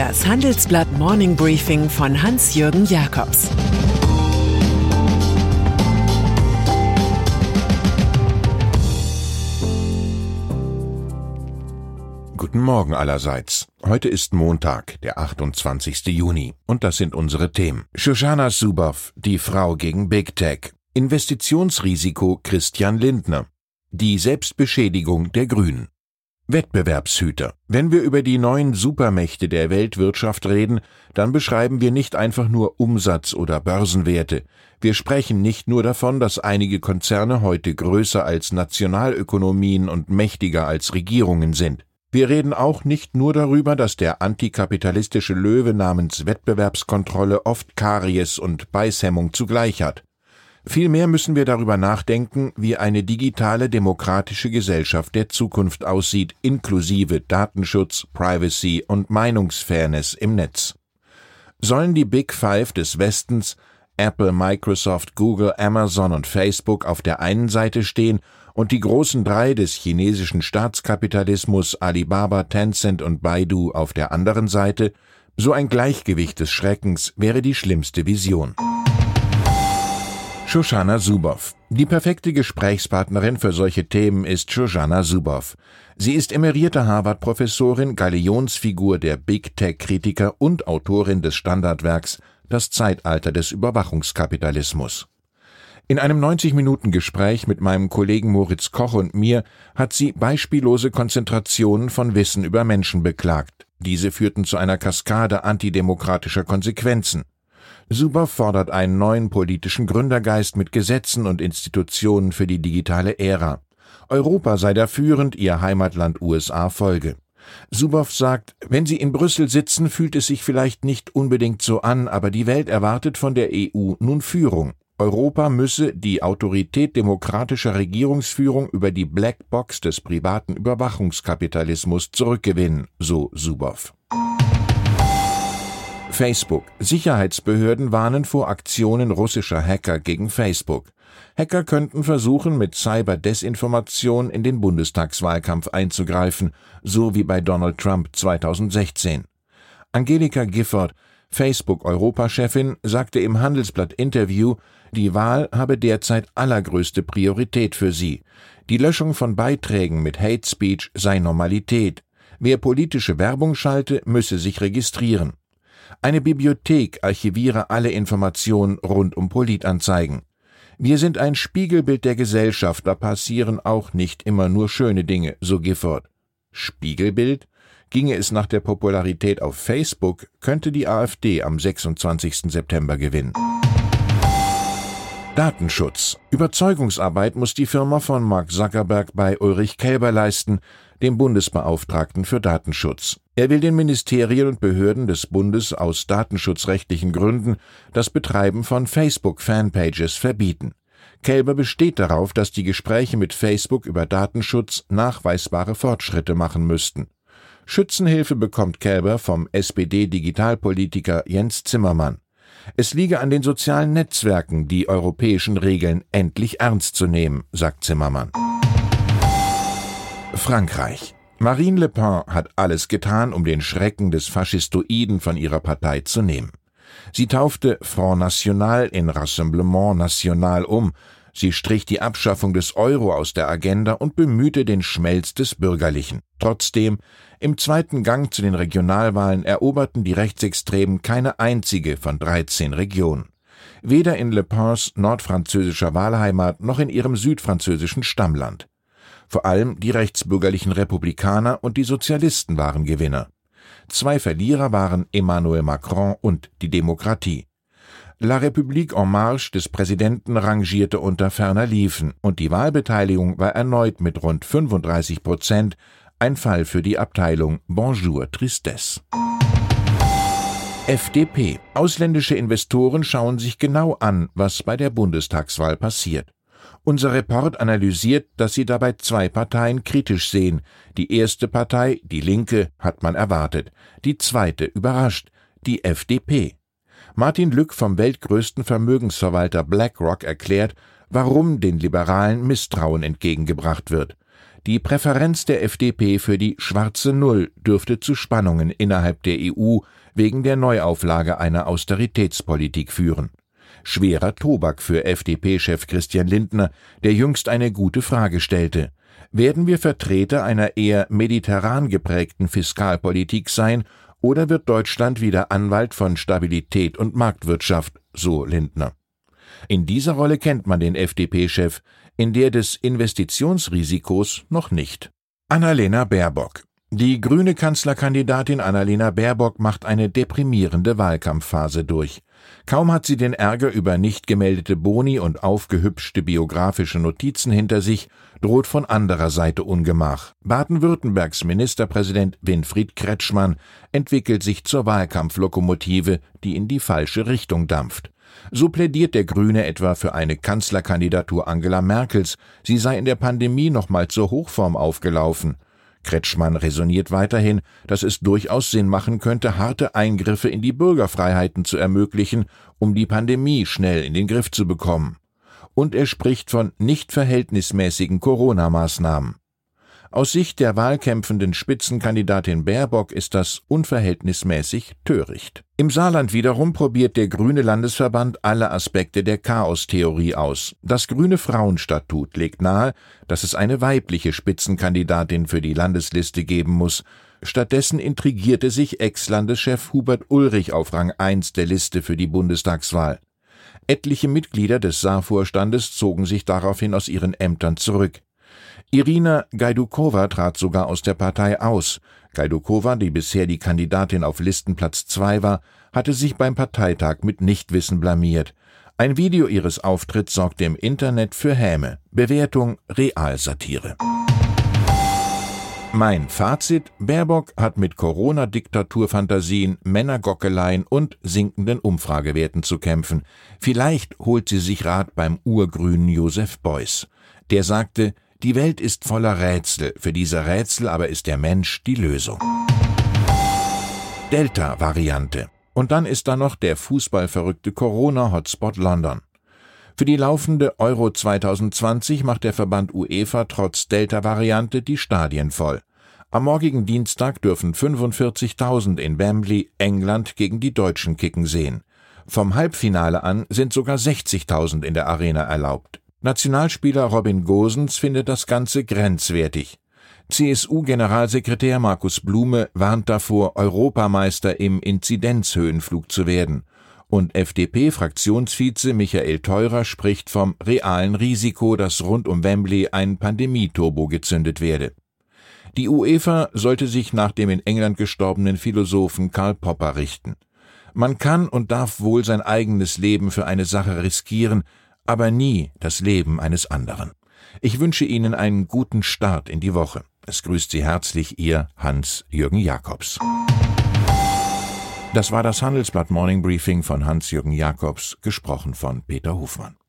Das Handelsblatt Morning Briefing von Hans-Jürgen Jakobs Guten Morgen allerseits. Heute ist Montag, der 28. Juni, und das sind unsere Themen. Shoshana Zuboff, die Frau gegen Big Tech. Investitionsrisiko Christian Lindner. Die Selbstbeschädigung der Grünen. Wettbewerbshüter. Wenn wir über die neuen Supermächte der Weltwirtschaft reden, dann beschreiben wir nicht einfach nur Umsatz oder Börsenwerte. Wir sprechen nicht nur davon, dass einige Konzerne heute größer als Nationalökonomien und mächtiger als Regierungen sind. Wir reden auch nicht nur darüber, dass der antikapitalistische Löwe namens Wettbewerbskontrolle oft Karies und Beißhemmung zugleich hat. Vielmehr müssen wir darüber nachdenken, wie eine digitale demokratische Gesellschaft der Zukunft aussieht, inklusive Datenschutz, Privacy und Meinungsfairness im Netz. Sollen die Big Five des Westens Apple, Microsoft, Google, Amazon und Facebook auf der einen Seite stehen und die großen drei des chinesischen Staatskapitalismus Alibaba, Tencent und Baidu auf der anderen Seite, so ein Gleichgewicht des Schreckens wäre die schlimmste Vision. Shoshana Zuboff. Die perfekte Gesprächspartnerin für solche Themen ist Shoshana Zuboff. Sie ist emerierte Harvard-Professorin, Galionsfigur der Big Tech-Kritiker und Autorin des Standardwerks Das Zeitalter des Überwachungskapitalismus. In einem 90-Minuten-Gespräch mit meinem Kollegen Moritz Koch und mir hat sie beispiellose Konzentrationen von Wissen über Menschen beklagt. Diese führten zu einer Kaskade antidemokratischer Konsequenzen. Suber fordert einen neuen politischen Gründergeist mit Gesetzen und Institutionen für die digitale Ära. Europa sei da führend, ihr Heimatland USA folge. Subow sagt, wenn Sie in Brüssel sitzen, fühlt es sich vielleicht nicht unbedingt so an, aber die Welt erwartet von der EU nun Führung. Europa müsse die Autorität demokratischer Regierungsführung über die Blackbox des privaten Überwachungskapitalismus zurückgewinnen, so Subow. Facebook. Sicherheitsbehörden warnen vor Aktionen russischer Hacker gegen Facebook. Hacker könnten versuchen, mit Cyberdesinformation in den Bundestagswahlkampf einzugreifen, so wie bei Donald Trump 2016. Angelika Gifford, Facebook-Europachefin, sagte im Handelsblatt-Interview, die Wahl habe derzeit allergrößte Priorität für sie. Die Löschung von Beiträgen mit Hate Speech sei Normalität. Wer politische Werbung schalte, müsse sich registrieren. Eine Bibliothek archiviere alle Informationen rund um Politanzeigen. Wir sind ein Spiegelbild der Gesellschaft, da passieren auch nicht immer nur schöne Dinge, so Gifford. Spiegelbild? Ginge es nach der Popularität auf Facebook, könnte die AfD am 26. September gewinnen. Datenschutz. Überzeugungsarbeit muss die Firma von Mark Zuckerberg bei Ulrich Kälber leisten, dem Bundesbeauftragten für Datenschutz. Er will den Ministerien und Behörden des Bundes aus datenschutzrechtlichen Gründen das Betreiben von Facebook-Fanpages verbieten. Kälber besteht darauf, dass die Gespräche mit Facebook über Datenschutz nachweisbare Fortschritte machen müssten. Schützenhilfe bekommt Kälber vom SPD-Digitalpolitiker Jens Zimmermann. Es liege an den sozialen Netzwerken, die europäischen Regeln endlich ernst zu nehmen, sagt Zimmermann. Frankreich. Marine Le Pen hat alles getan, um den Schrecken des Faschistoiden von ihrer Partei zu nehmen. Sie taufte Front National in Rassemblement National um, sie strich die Abschaffung des Euro aus der Agenda und bemühte den Schmelz des Bürgerlichen. Trotzdem, im zweiten Gang zu den Regionalwahlen eroberten die Rechtsextremen keine einzige von 13 Regionen. Weder in Le Pens nordfranzösischer Wahlheimat noch in ihrem südfranzösischen Stammland. Vor allem die rechtsbürgerlichen Republikaner und die Sozialisten waren Gewinner. Zwei Verlierer waren Emmanuel Macron und die Demokratie. La République en Marche des Präsidenten rangierte unter ferner Liefen und die Wahlbeteiligung war erneut mit rund 35 Prozent ein Fall für die Abteilung Bonjour Tristesse. FDP. Ausländische Investoren schauen sich genau an, was bei der Bundestagswahl passiert. Unser Report analysiert, dass sie dabei zwei Parteien kritisch sehen. Die erste Partei, die Linke, hat man erwartet. Die zweite überrascht, die FDP. Martin Lück vom weltgrößten Vermögensverwalter BlackRock erklärt, warum den Liberalen Misstrauen entgegengebracht wird. Die Präferenz der FDP für die schwarze Null dürfte zu Spannungen innerhalb der EU wegen der Neuauflage einer Austeritätspolitik führen. Schwerer Tobak für FDP-Chef Christian Lindner, der jüngst eine gute Frage stellte. Werden wir Vertreter einer eher mediterran geprägten Fiskalpolitik sein oder wird Deutschland wieder Anwalt von Stabilität und Marktwirtschaft, so Lindner. In dieser Rolle kennt man den FDP-Chef, in der des Investitionsrisikos noch nicht. Annalena Baerbock. Die grüne Kanzlerkandidatin Annalena Baerbock macht eine deprimierende Wahlkampfphase durch. Kaum hat sie den Ärger über nicht gemeldete Boni und aufgehübschte biografische Notizen hinter sich, droht von anderer Seite Ungemach. Baden-Württembergs Ministerpräsident Winfried Kretschmann entwickelt sich zur Wahlkampflokomotive, die in die falsche Richtung dampft. So plädiert der Grüne etwa für eine Kanzlerkandidatur Angela Merkels, sie sei in der Pandemie nochmal zur Hochform aufgelaufen. Kretschmann resoniert weiterhin, dass es durchaus Sinn machen könnte, harte Eingriffe in die Bürgerfreiheiten zu ermöglichen, um die Pandemie schnell in den Griff zu bekommen. Und er spricht von nicht verhältnismäßigen Corona-Maßnahmen. Aus Sicht der wahlkämpfenden Spitzenkandidatin Baerbock ist das unverhältnismäßig töricht. Im Saarland wiederum probiert der Grüne Landesverband alle Aspekte der Chaostheorie aus. Das Grüne Frauenstatut legt nahe, dass es eine weibliche Spitzenkandidatin für die Landesliste geben muss. Stattdessen intrigierte sich Ex-Landeschef Hubert Ulrich auf Rang 1 der Liste für die Bundestagswahl. Etliche Mitglieder des Saarvorstandes zogen sich daraufhin aus ihren Ämtern zurück. Irina Gajdukova trat sogar aus der Partei aus. Gajdukova, die bisher die Kandidatin auf Listenplatz 2 war, hatte sich beim Parteitag mit Nichtwissen blamiert. Ein Video ihres Auftritts sorgte im Internet für Häme. Bewertung Realsatire. Mein Fazit: Baerbock hat mit Corona-Diktaturfantasien, Männergockeleien und sinkenden Umfragewerten zu kämpfen. Vielleicht holt sie sich Rat beim urgrünen Josef Beuys. Der sagte, die Welt ist voller Rätsel, für diese Rätsel aber ist der Mensch die Lösung. Delta-Variante. Und dann ist da noch der fußballverrückte Corona-Hotspot London. Für die laufende Euro 2020 macht der Verband UEFA trotz Delta-Variante die Stadien voll. Am morgigen Dienstag dürfen 45.000 in Wembley England gegen die Deutschen kicken sehen. Vom Halbfinale an sind sogar 60.000 in der Arena erlaubt. Nationalspieler Robin Gosens findet das Ganze grenzwertig. CSU-Generalsekretär Markus Blume warnt davor, Europameister im Inzidenzhöhenflug zu werden. Und FDP-Fraktionsvize Michael Theurer spricht vom realen Risiko, dass rund um Wembley ein Pandemieturbo gezündet werde. Die UEFA sollte sich nach dem in England gestorbenen Philosophen Karl Popper richten. Man kann und darf wohl sein eigenes Leben für eine Sache riskieren, aber nie das Leben eines anderen. Ich wünsche Ihnen einen guten Start in die Woche. Es grüßt Sie herzlich Ihr Hans-Jürgen Jakobs. Das war das Handelsblatt Morning Briefing von Hans-Jürgen Jakobs, gesprochen von Peter Hofmann.